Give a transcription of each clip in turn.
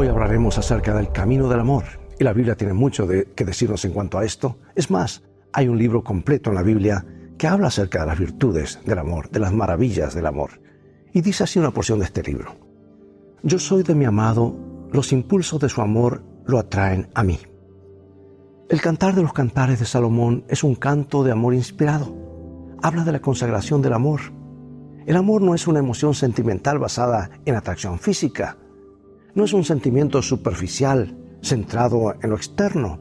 Hoy hablaremos acerca del camino del amor y la Biblia tiene mucho de, que decirnos en cuanto a esto. Es más, hay un libro completo en la Biblia que habla acerca de las virtudes del amor, de las maravillas del amor. Y dice así una porción de este libro. Yo soy de mi amado, los impulsos de su amor lo atraen a mí. El cantar de los cantares de Salomón es un canto de amor inspirado. Habla de la consagración del amor. El amor no es una emoción sentimental basada en atracción física. No es un sentimiento superficial centrado en lo externo.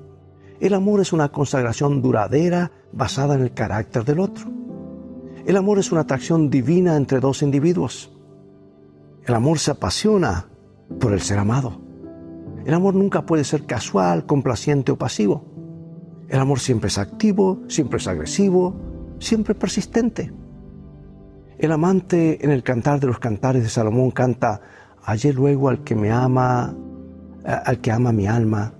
El amor es una consagración duradera basada en el carácter del otro. El amor es una atracción divina entre dos individuos. El amor se apasiona por el ser amado. El amor nunca puede ser casual, complaciente o pasivo. El amor siempre es activo, siempre es agresivo, siempre persistente. El amante en el cantar de los cantares de Salomón canta, hallé luego al que me ama, al que ama mi alma.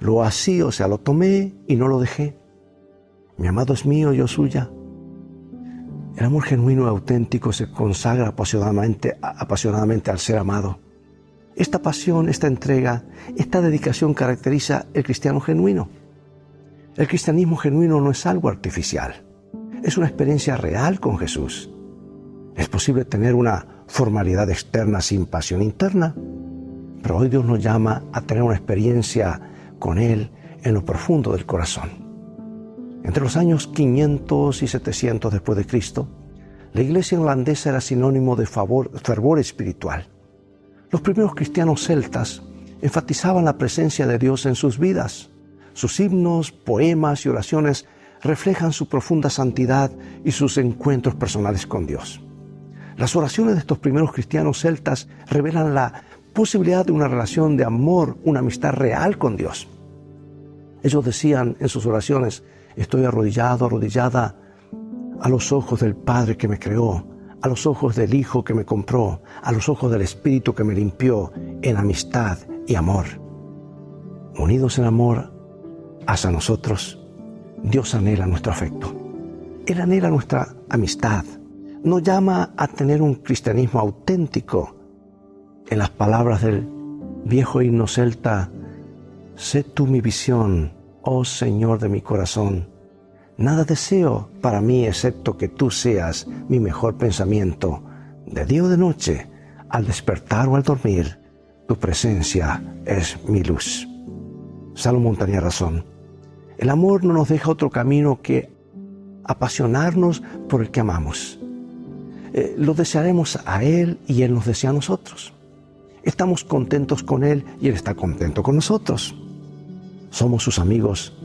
Lo así, o sea, lo tomé y no lo dejé. Mi amado es mío, yo suya. El amor genuino y auténtico se consagra apasionadamente, apasionadamente al ser amado. Esta pasión, esta entrega, esta dedicación caracteriza el cristiano genuino. El cristianismo genuino no es algo artificial, es una experiencia real con Jesús. Es posible tener una formalidad externa sin pasión interna, pero hoy Dios nos llama a tener una experiencia con Él en lo profundo del corazón. Entre los años 500 y 700 después de Cristo, la iglesia irlandesa era sinónimo de fervor espiritual. Los primeros cristianos celtas enfatizaban la presencia de Dios en sus vidas sus himnos, poemas y oraciones reflejan su profunda santidad y sus encuentros personales con Dios. Las oraciones de estos primeros cristianos celtas revelan la posibilidad de una relación de amor, una amistad real con Dios. Ellos decían en sus oraciones, estoy arrodillado, arrodillada a los ojos del Padre que me creó, a los ojos del Hijo que me compró, a los ojos del Espíritu que me limpió, en amistad y amor. Unidos en amor, hacia nosotros, Dios anhela nuestro afecto. Él anhela nuestra amistad. Nos llama a tener un cristianismo auténtico. En las palabras del viejo himno celta, sé tú mi visión, oh Señor de mi corazón. Nada deseo para mí excepto que tú seas mi mejor pensamiento. De día o de noche, al despertar o al dormir, tu presencia es mi luz. Salomón tenía razón. El amor no nos deja otro camino que apasionarnos por el que amamos. Eh, lo desearemos a Él y Él nos desea a nosotros. Estamos contentos con Él y Él está contento con nosotros. Somos sus amigos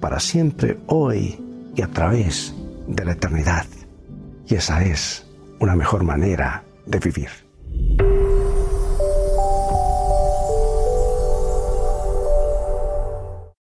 para siempre, hoy y a través de la eternidad. Y esa es una mejor manera de vivir.